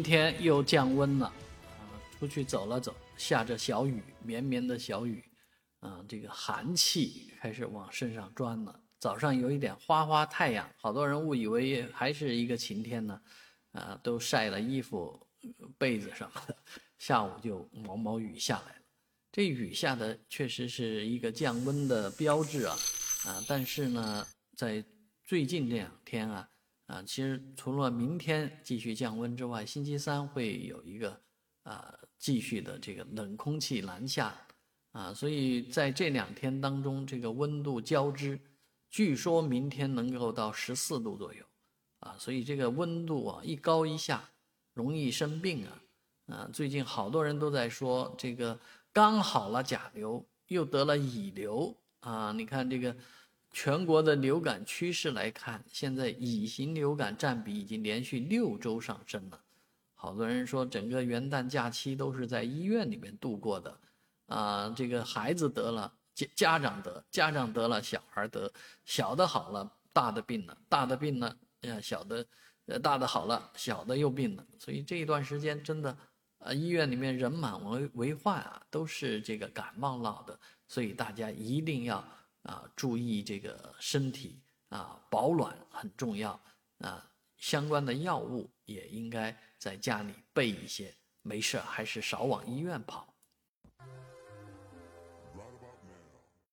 今天又降温了，啊，出去走了走，下着小雨，绵绵的小雨，啊，这个寒气开始往身上钻了。早上有一点花花太阳，好多人误以为还是一个晴天呢，啊，都晒了衣服、被子什么的，下午就毛毛雨下来了。这雨下的确实是一个降温的标志啊，啊，但是呢，在最近这两天啊。啊，其实除了明天继续降温之外，星期三会有一个啊继续的这个冷空气南下啊，所以在这两天当中，这个温度交织，据说明天能够到十四度左右啊，所以这个温度啊一高一下，容易生病啊啊，最近好多人都在说这个刚好了甲流，又得了乙流啊，你看这个。全国的流感趋势来看，现在乙型流感占比已经连续六周上升了。好多人说，整个元旦假期都是在医院里面度过的，啊，这个孩子得了，家家长得，家长得了，小孩得，小的好了，大的病了，大的病了，呀，小的，呃，大的好了，小的又病了。所以这一段时间真的，呃，医院里面人满为为患啊，都是这个感冒闹的，所以大家一定要。啊，注意这个身体啊，保暖很重要啊。相关的药物也应该在家里备一些，没事还是少往医院跑。